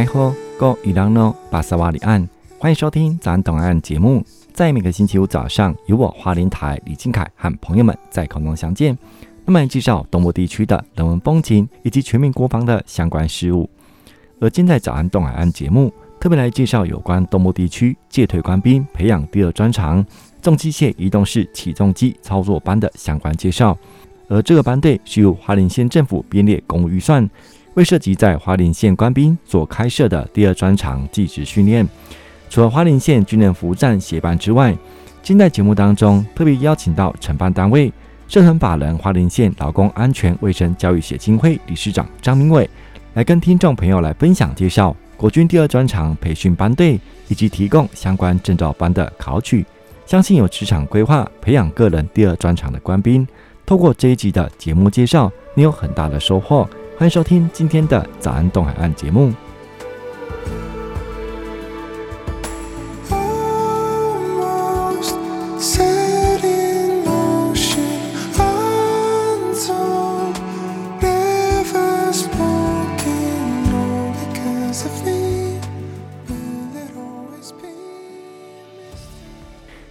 奈何过伊朗诺巴萨瓦里岸，欢迎收听早安东岸节目。在每个星期五早上，由我花莲台李靖凯和朋友们在空中相见，那么介绍东部地区的人文风情以及全民国防的相关事务。而今在早安东海岸节目，特别来介绍有关东部地区借退官兵培养第二专长重机械移动式起重机操作班的相关介绍。而这个班队是由花莲县政府编列公务预算，为涉及在花莲县官兵所开设的第二专长技职训练。除了花莲县军人服务站协办之外，今在节目当中特别邀请到承办单位社团法人花莲县劳工安全卫生教育协进会理事长张明伟，来跟听众朋友来分享介绍国军第二专长培训班队以及提供相关证照班的考取。相信有职场规划培养个人第二专长的官兵。透过这一集的节目介绍，你有很大的收获。欢迎收听今天的早安东海岸节目。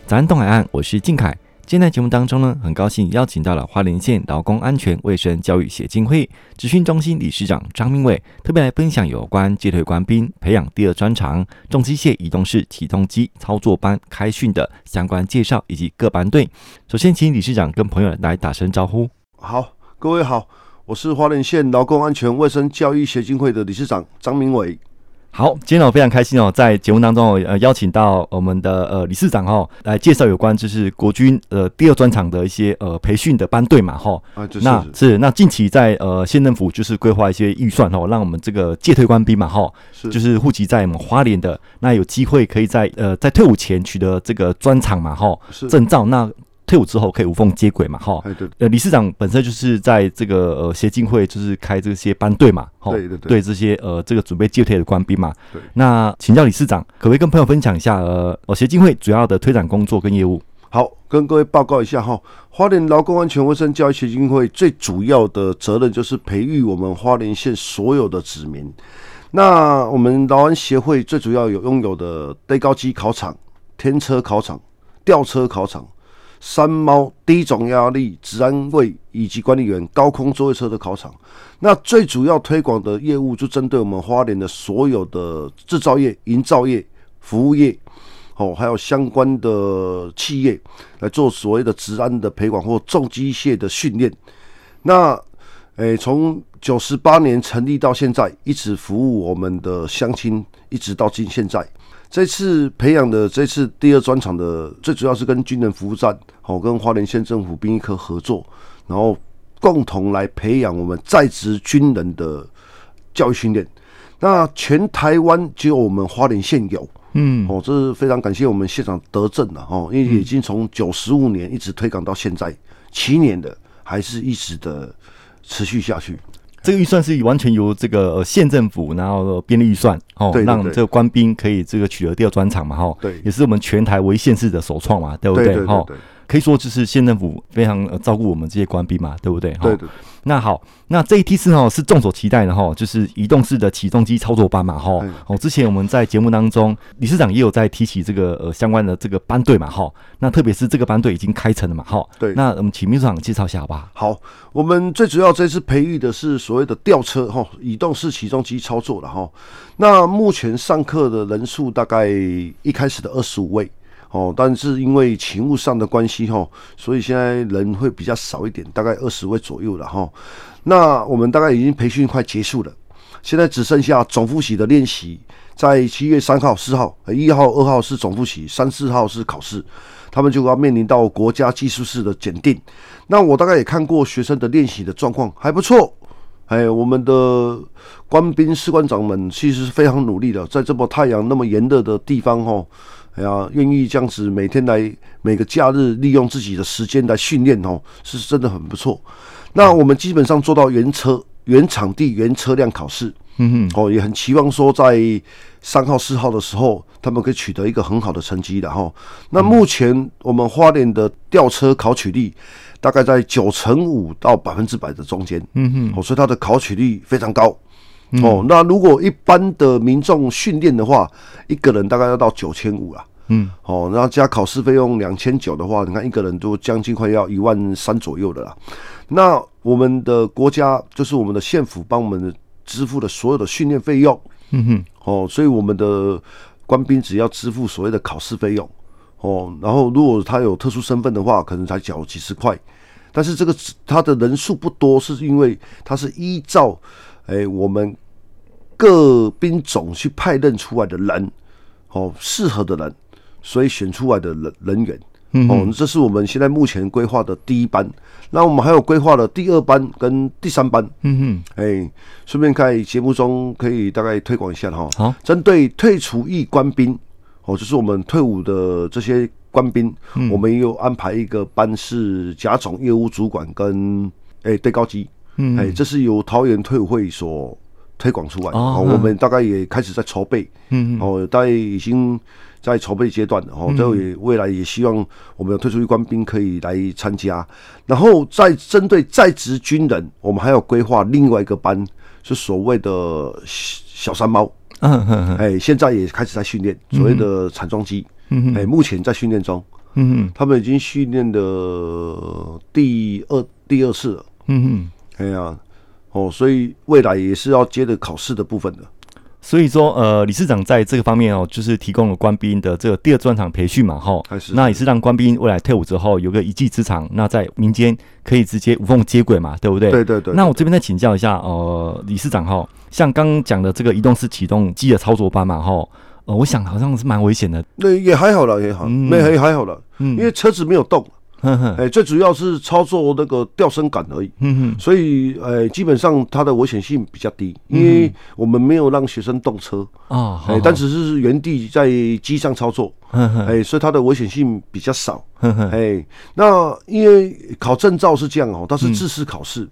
早安东海岸，我是靖凯。今天在节目当中呢，很高兴邀请到了花莲县劳工安全卫生教育协进会职训中心理事长张明伟，特别来分享有关借退官兵培养第二专长重机械移动式起重机操作班开训的相关介绍以及各班队。首先，请理事长跟朋友来打声招呼。好，各位好，我是花莲县劳工安全卫生教育协进会的理事长张明伟。好，今天我非常开心哦，在节目当中呃邀请到我们的呃理事长哦来介绍有关就是国军呃第二专场的一些呃培训的班队嘛哈。啊，就是那是那近期在呃县政府就是规划一些预算哦，让我们这个借退官兵嘛哈，是就是户籍在我们花莲的，那有机会可以在呃在退伍前取得这个专场嘛哈证照那。退伍之后可以无缝接轨嘛？哈，呃，理事长本身就是在这个呃协进会，就是开这些班队嘛，哈，对对对，对这些呃这个准备接退的官兵嘛。对，那请教理事长，可不可以跟朋友分享一下呃，协进会主要的推展工作跟业务？好，跟各位报告一下哈，花莲劳工安全卫生教育协进会最主要的责任就是培育我们花莲县所有的子民。那我们劳安协会最主要有拥有的堆高机考场、天车考场、吊车考场。山猫低总压力治安卫以及管理员高空作业车的考场，那最主要推广的业务就针对我们花莲的所有的制造业、营造业、服务业，哦，还有相关的企业来做所谓的治安的培管或重机械的训练。那，诶，从九十八年成立到现在，一直服务我们的乡亲，一直到今现在。这次培养的这次第二专场的，最主要是跟军人服务站，好跟花莲县政府兵役科合作，然后共同来培养我们在职军人的教育训练。那全台湾只有我们花莲县有，嗯，哦，这是非常感谢我们县长德政的哦，因为已经从九十五年一直推广到现在七年的，还是一直的持续下去。这个预算是完全由这个县政府，然后编列预算，哦，让这个官兵可以这个取得第二专场嘛，哈，对，也是我们全台唯一县市的首创嘛，对不对？哈，可以说就是县政府非常照顾我们这些官兵嘛，对不对？对对。那好，那这一批次哈是众所期待的哈，就是移动式的起重机操作班嘛哈。哦，之前我们在节目当中，理事长也有在提起这个呃相关的这个班队嘛哈。那特别是这个班队已经开成了嘛哈。对。那我们请秘书长介绍一下好不好？好，我们最主要这次培育的是所谓的吊车哈，移动式起重机操作的哈。那目前上课的人数大概一开始的二十五位。哦，但是因为勤务上的关系哈，所以现在人会比较少一点，大概二十位左右了哈。那我们大概已经培训快结束了，现在只剩下总复习的练习，在七月三号、四号、一号、二号是总复习，三四号是考试，他们就要面临到国家技术士的检定。那我大概也看过学生的练习的状况还不错，哎，我们的官兵士官长们其实是非常努力的，在这么太阳那么炎热的地方哈。哎呀，愿意这样子每天来每个假日利用自己的时间来训练哦，是真的很不错。那我们基本上做到原车、原场地、原车辆考试，嗯哼，哦，也很期望说在三号、四号的时候，他们可以取得一个很好的成绩的哈。那目前我们花莲的吊车考取率大概在九成五到百分之百的中间，嗯哼，哦，所以它的考取率非常高。嗯、哦。那如果一般的民众训练的话，一个人大概要到九千五啊。嗯，哦，然后加考试费用两千九的话，你看一个人都将近快要一万三左右的啦。那我们的国家就是我们的县府帮我们支付的所有的训练费用，嗯哼，哦，所以我们的官兵只要支付所谓的考试费用，哦，然后如果他有特殊身份的话，可能才缴几十块。但是这个他的人数不多，是因为他是依照哎我们各兵种去派任出来的人，哦，适合的人。所以选出来的人人员，哦，这是我们现在目前规划的第一班。那我们还有规划的第二班跟第三班。嗯哼，哎，顺便在节目中可以大概推广一下哈。好，针对退除役官兵，哦，就是我们退伍的这些官兵，我们也有安排一个班是甲种业务主管跟哎对高级。嗯，哎，这是由桃园退伍会所推广出来的。哦，我们大概也开始在筹备。嗯哦，大概已经。在筹备阶段，哦，这也未来也希望我们有退出役官兵可以来参加，然后再针对在职军人，我们还要规划另外一个班，是所谓的小山猫，嗯嗯哎，现在也开始在训练所谓的铲装机，嗯。哎，目前在训练中，嗯嗯，他们已经训练的第二第二次了，嗯嗯，哎呀，哦，所以未来也是要接着考试的部分的。所以说，呃，理事长在这个方面哦，就是提供了官兵的这个第二专场培训嘛，哈，那也是让官兵未来退伍之后有个一技之长，那在民间可以直接无缝接轨嘛，对不对？对对对。那我这边再请教一下，呃，理事长哈，像刚刚讲的这个移动式启动机的操作班嘛，哈，呃，我想好像是蛮危险的。那也还好了，也好，没还还好了，嗯，因为车子没有动。哎，最主要是操作那个吊升杆而已，所以呃，基本上它的危险性比较低，因为我们没有让学生动车啊，哎，但只是原地在机上操作，哎，所以它的危险性比较少，哎，那因为考证照是这样哦，它是自试考试，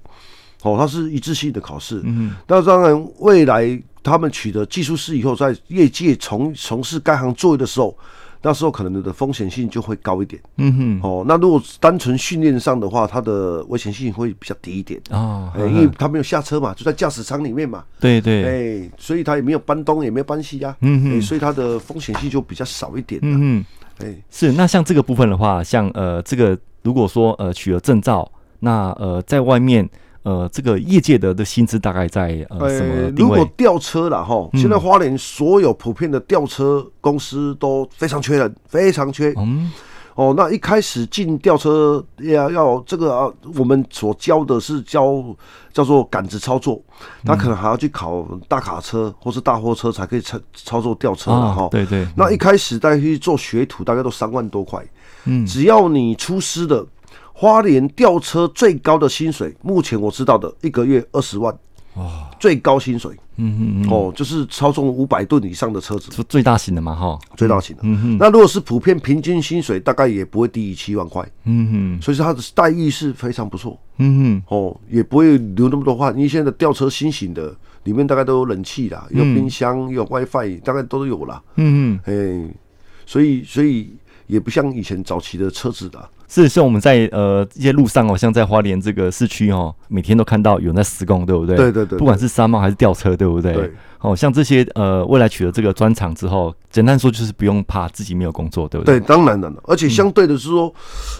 哦，它是一致性的考试，嗯，那当然未来他们取得技术师以后，在业界从从事该行作业的时候。那时候可能你的风险性就会高一点，嗯哼，哦，那如果单纯训练上的话，它的危险性会比较低一点。哦，哎，因为他没有下车嘛，就在驾驶舱里面嘛，对对，哎，所以他也没有搬东，也没有搬西呀，嗯哼，所以它的风险性就比较少一点，嗯哼，哎，是，那像这个部分的话，像呃，这个如果说呃取了证照，那呃在外面。呃，这个业界的的薪资大概在呃什么定位？如果吊车了哈，现在花莲所有普遍的吊车公司都非常缺人，非常缺。嗯，哦，那一开始进吊车要要这个啊，我们所教的是教叫做杆子操作，他可能还要去考大卡车或是大货车才可以操操作吊车了哈。对对。那一开始大家去做学徒，大概都三万多块。嗯，只要你出师的。花莲吊车最高的薪水，目前我知道的一个月二十万，哦，最高薪水，嗯嗯哦，就是超重五百吨以上的车子，是最大型的嘛，哈，最大型的，嗯哼，那如果是普遍平均薪水，大概也不会低于七万块，嗯哼，所以说它的待遇是非常不错，嗯哼，哦，也不会流那么多汗，因为现在的吊车新型的，里面大概都有冷气啦，有冰箱，有 WiFi，大概都有啦，嗯嗯，哎，所以所以也不像以前早期的车子的。是像我们在呃一些路上哦，像在花莲这个市区哦，每天都看到有人在施工，对不对？对对对，不管是山猫还是吊车，对不对？对。哦，像这些呃，未来取得这个专长之后，简单说就是不用怕自己没有工作，对不对？对，当然了，而且相对的是说，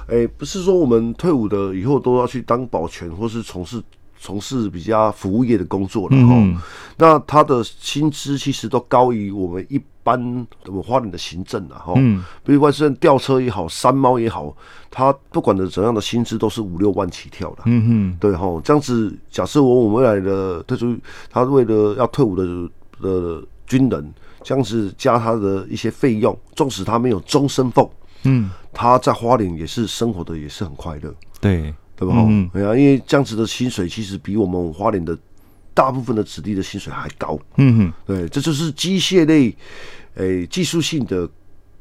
哎、嗯欸，不是说我们退伍的以后都要去当保全或是从事从事比较服务业的工作了哈。嗯、那他的薪资其实都高于我们一。般我们花莲的行政了，哈，嗯，比如说是吊车也好，山猫也好，他不管的怎样的薪资都是五六万起跳的，嗯哼，对哈，这样子假设我未来的退出，他为了要退伍的的军人，这样子加他的一些费用，纵使他没有终身俸，嗯，他在花莲也是生活的也是很快乐，对，对吧？嗯，对啊，因为这样子的薪水其实比我们花莲的大部分的子弟的薪水还高，嗯哼，对，这就是机械类。诶、欸，技术性的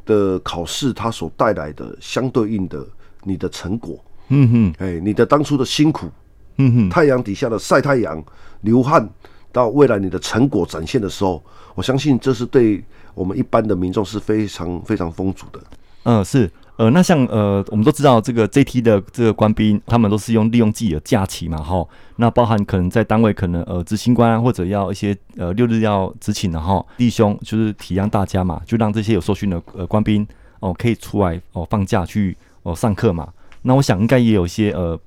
的考试，它所带来的相对应的你的成果，嗯哼，哎、欸，你的当初的辛苦，嗯哼，太阳底下的晒太阳、流汗，到未来你的成果展现的时候，我相信这是对我们一般的民众是非常非常丰足的。嗯，是。呃，那像呃，我们都知道这个 JT 的这个官兵，他们都是用利用自己的假期嘛，哈。那包含可能在单位可能呃执行官，或者要一些呃六日要执勤的哈，弟兄就是体谅大家嘛，就让这些有受训的呃官兵哦、可以出来哦、放假去哦、上课嘛。那我想应该也有一些呃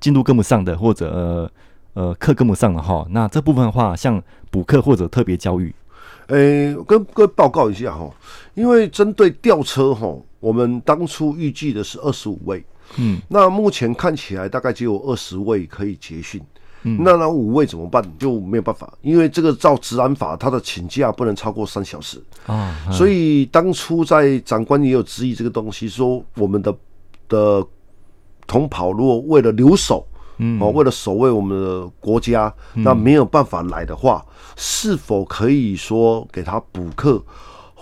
进度跟不上的，或者呃呃课跟不上的哈。那这部分的话，像补课或者特别教育，诶、欸，跟各位报告一下哈，因为针对吊车哈。我们当初预计的是二十五位，嗯，那目前看起来大概只有二十位可以结训，嗯，那那五位怎么办？就没有办法，因为这个照治安法，他的请假不能超过三小时啊，所以当初在长官也有质疑这个东西，说我们的的同袍如果为了留守，嗯，哦，为了守卫我们的国家，那没有办法来的话，是否可以说给他补课？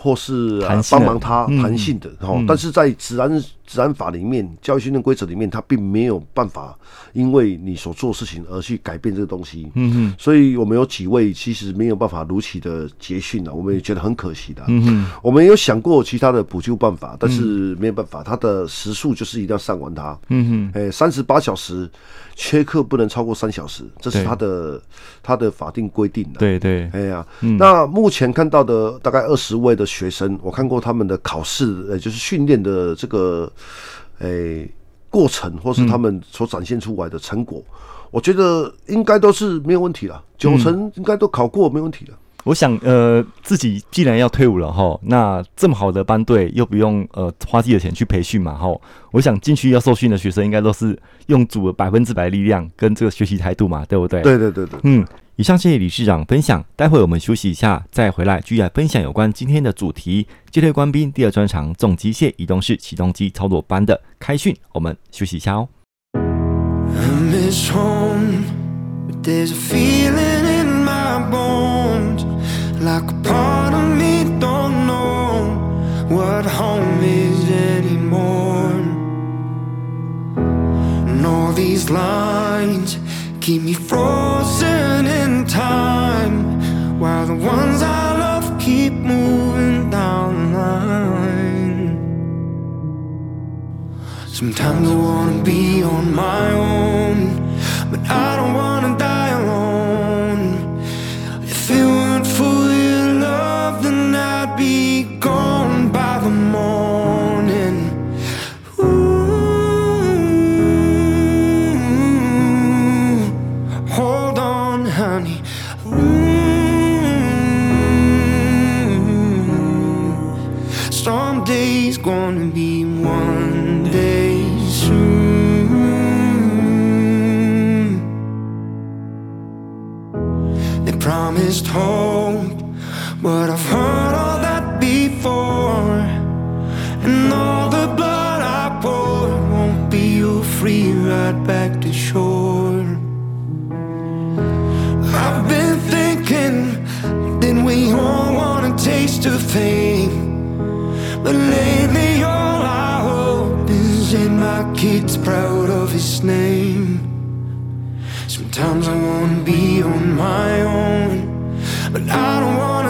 或是帮忙他弹性的，然后、嗯，但是在治安治安法里面，教育训练规则里面，它并没有办法因为你所做事情而去改变这个东西。嗯哼，所以我们有几位其实没有办法如期的结训了，我们也觉得很可惜的。嗯哼，我们有想过其他的补救办法，但是没有办法，他的时数就是一定要上完它。嗯哼，诶，三十八小时。缺课不能超过三小时，这是他的他的法定规定的。对对，哎呀，那目前看到的大概二十位的学生，我看过他们的考试，呃，就是训练的这个，诶，过程，或是他们所展现出来的成果，我觉得应该都是没有问题了，九成应该都考过，没问题了。我想，呃，自己既然要退伍了哈，那这么好的班队又不用呃花自己的钱去培训嘛哈，我想进去要受训的学生应该都是用足了百分之百的力量跟这个学习态度嘛，对不对？对对对对。嗯，以上谢谢理事长分享，待会我们休息一下再回来继续来分享有关今天的主题——阶退官兵第二专场重机械移动式起重机操作班的开训。我们休息一下哦。Like a part Sometimes I wanna be on my own, but I don't wanna die alone. If it weren't for your love, then I'd be gone by the morning. Ooh, hold on, honey. Ooh, some days gonna be one day soon. They promised hope, but I've heard all that before. And all the blood I pour won't be you free right back to shore. I've been thinking, did we all want a taste of fame? But lately last name. Sometimes I wanna be on my own, but I don't wanna.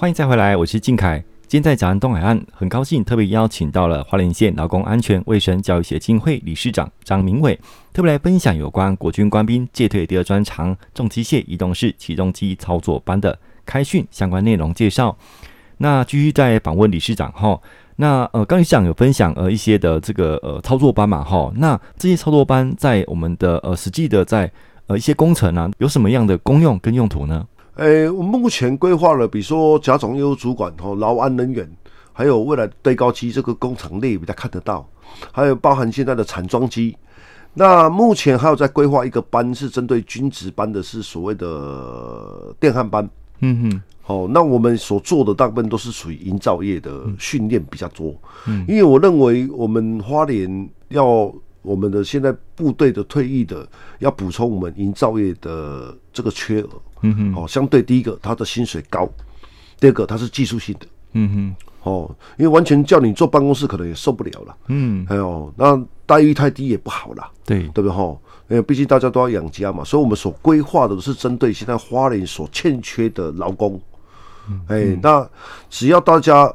欢迎再回来，我是靖凯。今天在早安东海岸，很高兴特别邀请到了花莲县劳工安全卫生教育协进会理事长张明伟，特别来分享有关国军官兵戒退第二专长重机械移动式起重机操作班的开训相关内容介绍。那继续在访问理事长哈，那呃，刚理事长有分享呃一些的这个呃操作班嘛哈，那这些操作班在我们的呃实际的在呃一些工程啊，有什么样的功用跟用途呢？诶、欸，我们目前规划了，比如说甲种业务主管、哦劳安人员，还有未来堆高机这个工厂内比较看得到，还有包含现在的产装机。那目前还有在规划一个班，是针对军职班的，是所谓的电焊班。嗯哼，好，那我们所做的大部分都是属于营造业的训练比较多。嗯，因为我认为我们花莲要。我们的现在部队的退役的要补充我们营造业的这个缺额，嗯哼，哦，相对第一个他的薪水高，第二个他是技术性的，嗯哼，哦，因为完全叫你坐办公室可能也受不了了，嗯，还有那待遇太低也不好了，对，对不对？哈？因为毕竟大家都要养家嘛，所以我们所规划的是针对现在花莲所欠缺的劳工，哎，那只要大家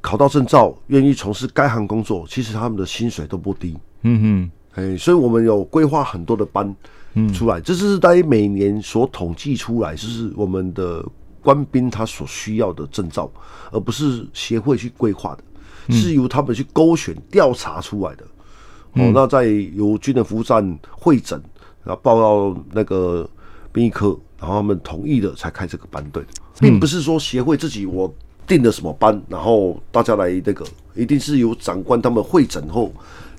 考到证照，愿意从事该行工作，其实他们的薪水都不低。嗯哼，哎，所以我们有规划很多的班出来，嗯、这是在每年所统计出来，就是我们的官兵他所需要的证照，而不是协会去规划的，嗯、是由他们去勾选调查出来的。嗯、哦，那在由军人服务站会诊，然后报到那个兵役科，然后他们同意的才开这个班队，并不是说协会自己我定了什么班，然后大家来那个，一定是由长官他们会诊后。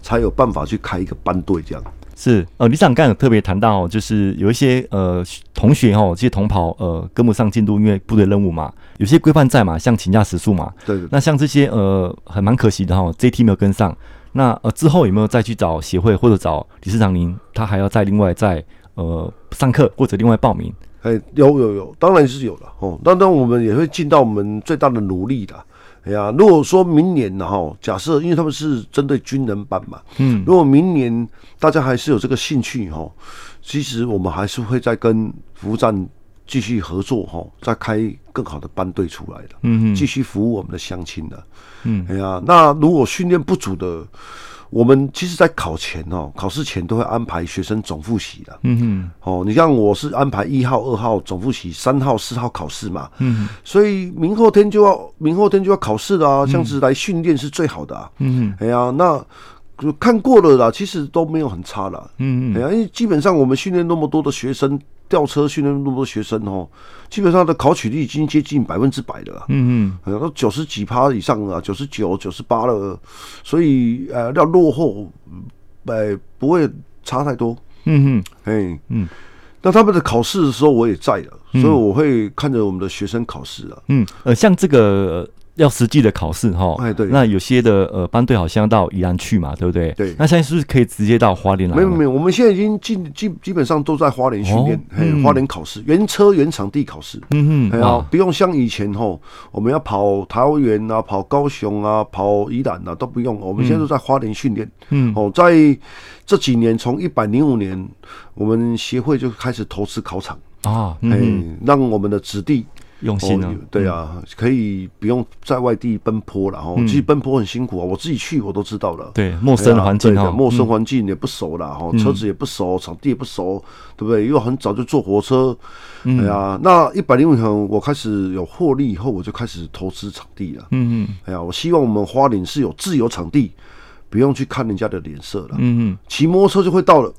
才有办法去开一个班队，这样。是呃，理事长刚有特别谈到，就是有一些呃同学哦，这些同袍呃跟不上进度，因为部队任务嘛，有些规范在嘛，像请假时数嘛，对，对，那像这些呃还蛮可惜的哈，这一梯没有跟上，那呃之后有没有再去找协会或者找理事长您，他还要再另外再呃上课或者另外报名？哎，有有有，当然是有的哦，当然我们也会尽到我们最大的努力的。哎呀，如果说明年呢，哈，假设因为他们是针对军人班嘛，嗯，如果明年大家还是有这个兴趣哈，其实我们还是会再跟服务站继续合作哈，再开更好的班队出来的，嗯嗯，继续服务我们的乡亲的，嗯，哎呀，那如果训练不足的。我们其实，在考前哦，考试前都会安排学生总复习的。嗯哼，哦，你像我是安排一号、二号总复习，三号、四号考试嘛。嗯，所以明后天就要明后天就要考试了啊，这样子来训练是最好的啊。嗯哼，哎呀，那看过了啦，其实都没有很差啦。嗯嗯，哎呀，因为基本上我们训练那么多的学生。吊车训练那么多学生哦，基本上的考取率已经接近百分之百了。嗯嗯，都九十几趴以上了，九十九、九十八了，所以呃要落后，呃不会差太多。嗯哼，哎嗯，那他们的考试的时候我也在了，所以我会看着我们的学生考试啊。嗯，呃，像这个。要实际的考试哈，哎对，那有些的呃班队好像到宜兰去嘛，对不对？对，那现在是不是可以直接到花莲来？没有没有，我们现在已经基基基本上都在花莲训练，嘿，花莲考试，原车原场地考试，嗯哼，啊，不用像以前吼，我们要跑桃园啊，跑高雄啊，跑宜兰啊，都不用，我们现在都在花莲训练，嗯，哦，在这几年，从一百零五年，我们协会就开始投资考场。啊，嗯，让我们的子弟。用心呢、啊哦？对啊，嗯、可以不用在外地奔波了哈。其实奔波很辛苦啊，我自己去我都知道了。对，陌生的环境哈，陌生环境也不熟了哈，嗯、车子也不熟，场地也不熟，对不对？因为很早就坐火车。嗯、哎呀，那一百零五层我开始有获利以后，我就开始投资场地了。嗯嗯。哎呀，我希望我们花莲是有自由场地，不用去看人家的脸色了。嗯嗯。骑摩托车就会到了。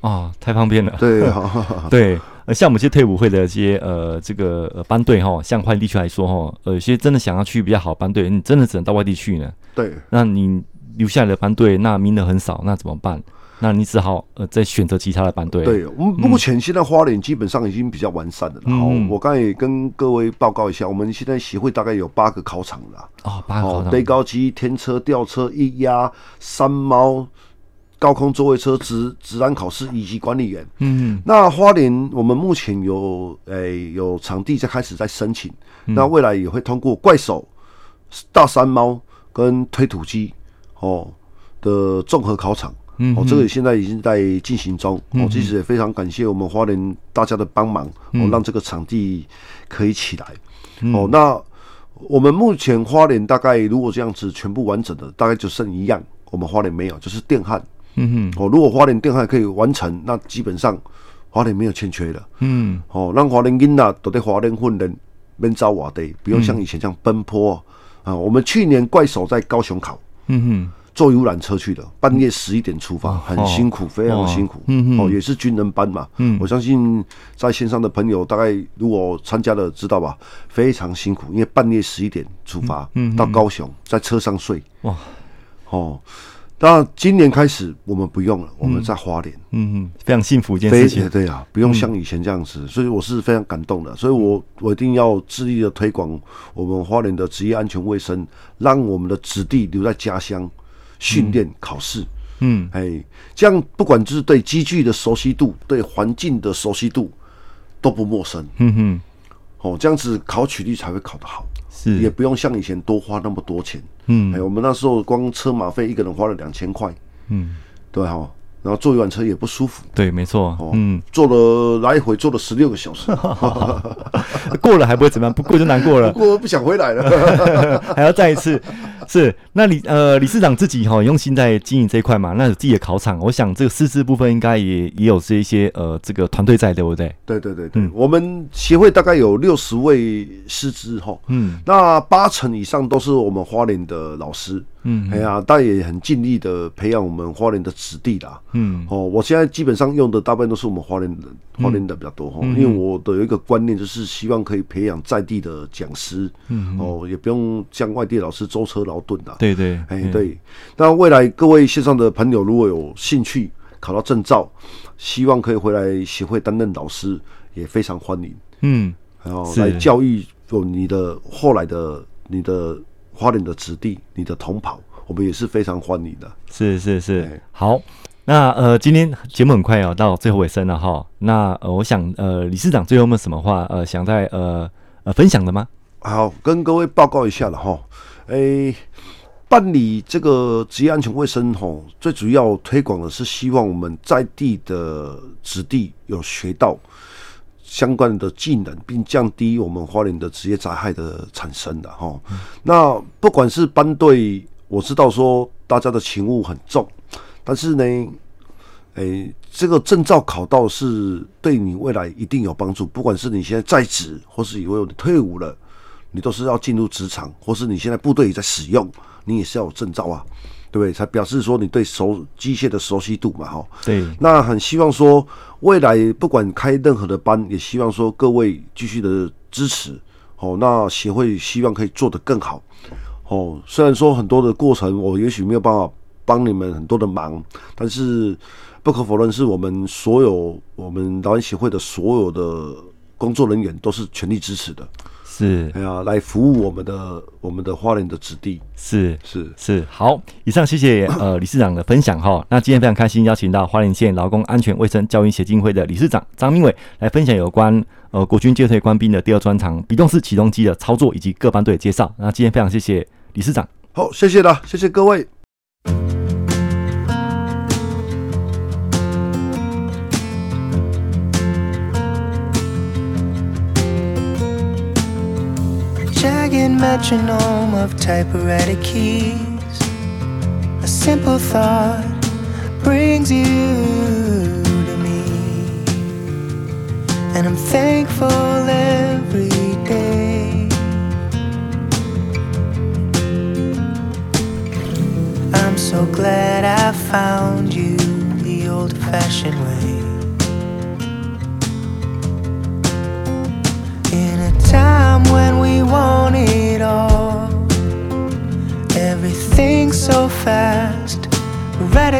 啊、哦，太方便了。对，对。呃，像我们这些退伍会的这些呃，这个呃班队哈，像花莲地区来说哈，呃，有些真的想要去比较好班队，你真的只能到外地去呢。对，那你留下来的班队，那名额很少，那怎么办？那你只好呃再选择其他的班队。对，我们目前现在花莲基本上已经比较完善了。好，我刚才也跟各位报告一下，我们现在协会大概有八个考场了。啊，八个考场，堆高机、天车、吊车、一压、三猫。高空座位车职职安考试以及管理员，嗯，那花莲我们目前有诶、欸、有场地在开始在申请，嗯、那未来也会通过怪手、大山猫跟推土机哦的综合考场，嗯，哦，这个现在已经在进行中，哦，其实也非常感谢我们花莲大家的帮忙，嗯、哦，让这个场地可以起来，嗯、哦，那我们目前花莲大概如果这样子全部完整的，大概就剩一样，我们花莲没有，就是电焊。嗯哼，哦，如果花莲电焊可以完成，那基本上花莲没有欠缺了。嗯，哦，让华莲囡仔都在华莲训练，免走外地，不用像以前这样奔波、嗯、啊。我们去年怪手在高雄考，嗯哼，坐游览车去的，半夜十一点出发，嗯、很辛苦，哦、非常辛苦。嗯哦，也是军人班嘛。嗯，我相信在线上的朋友大概如果参加了知道吧，非常辛苦，因为半夜十一点出发，嗯，到高雄在车上睡。哇，哦。那今年开始我们不用了，我们在花莲，嗯嗯，非常幸福一件事情，对啊，不用像以前这样子，嗯、所以我是非常感动的，所以我我一定要致力的推广我们花莲的职业安全卫生，让我们的子弟留在家乡训练考试，嗯，哎，这样不管就是对机具的熟悉度，对环境的熟悉度都不陌生，嗯哼，哦，这样子考取率才会考得好。是。也不用像以前多花那么多钱，嗯，哎，我们那时候光车马费一个人花了两千块，嗯，对哈，然后坐一晚车也不舒服，对，没错，哦，嗯，坐了来回坐了十六个小时，过了还不会怎么样，不过就难过了，不过不想回来了，还要再一次。是，那李呃理事长自己哈用心在经营这一块嘛，那有自己的考场，我想这个师资部分应该也也有这一些呃这个团队在，对不对？对对对对，嗯，我们协会大概有六十位师资哈，嗯，那八成以上都是我们花莲的老师。嗯，哎呀，但也很尽力的培养我们花莲的子弟啦。嗯，哦，我现在基本上用的大部分都是我们花莲的，花莲的比较多哈。嗯、因为我的有一个观念，就是希望可以培养在地的讲师。嗯，哦，也不用像外地老师舟车劳顿的。对对，哎对。那未来各位线上的朋友，如果有兴趣考到证照，希望可以回来协会担任老师，也非常欢迎。嗯，然后来教育有你的后来的你的。花莲的子弟，你的同袍，我们也是非常欢迎的。是是是，好。那呃，今天节目很快要、哦、到最后尾声了哈。那呃，我想呃，理事长最后有没有什么话呃，想在呃呃分享的吗？好，跟各位报告一下了哈。诶、欸，办理这个职业安全卫生吼，最主要推广的是希望我们在地的子弟有学到。相关的技能，并降低我们花莲的职业灾害的产生的哈。那不管是班队，我知道说大家的勤务很重，但是呢，诶、这个证照考到是对你未来一定有帮助。不管是你现在在职，或是以为你退伍了，你都是要进入职场，或是你现在部队也在使用，你也是要有证照啊。对？才表示说你对熟机械的熟悉度嘛，哈。对。那很希望说未来不管开任何的班，也希望说各位继续的支持。哦，那协会希望可以做得更好。哦，虽然说很多的过程我也许没有办法帮你们很多的忙，但是不可否认是我们所有我们导演协会的所有的工作人员都是全力支持的。是，哎呀，来服务我们的我们的花莲的子弟，是是是，好，以上谢谢呃 理事长的分享哈。那今天非常开心邀请到花莲县劳工安全卫生教育协进会的理事长张明伟来分享有关呃国军届退官兵的第二专长移动式起重机的操作以及各班队的介绍。那今天非常谢谢理事长，好，谢谢了，谢谢各位。Jagged metronome of typewriter keys. A simple thought brings you to me, and I'm thankful every day. I'm so glad I found you the old fashioned way.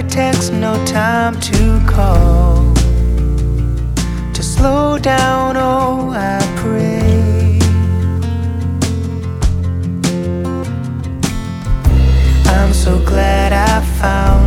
Text, no time to call. To slow down, oh, I pray. I'm so glad I found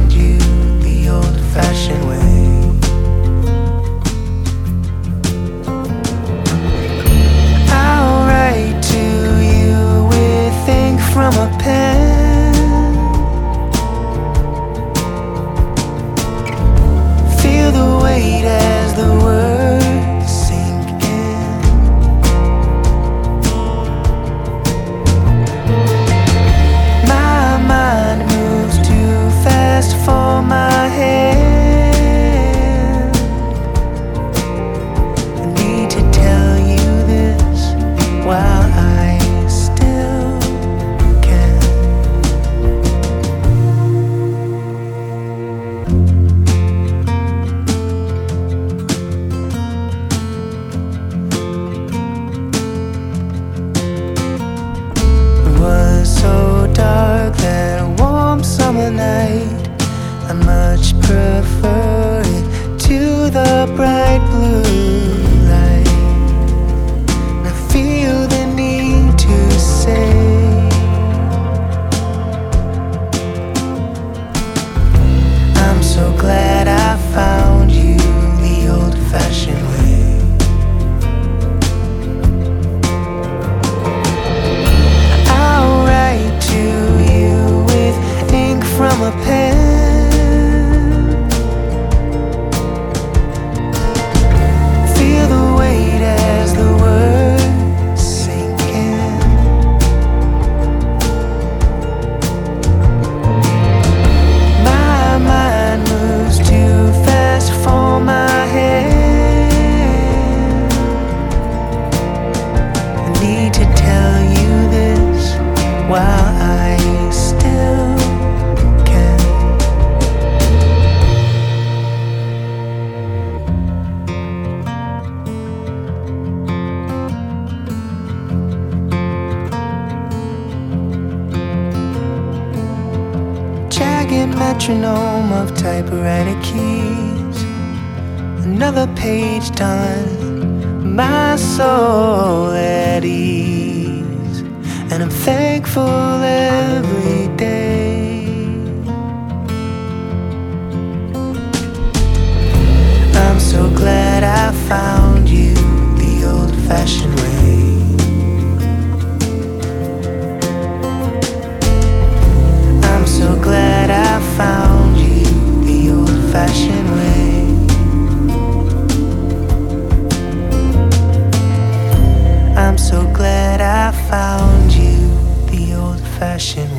metronome of typewriter keys. Another page done, my soul at ease. And I'm thankful every day. I'm so glad I found you the old fashioned way. The old fashioned way. I'm so glad I found you the old fashioned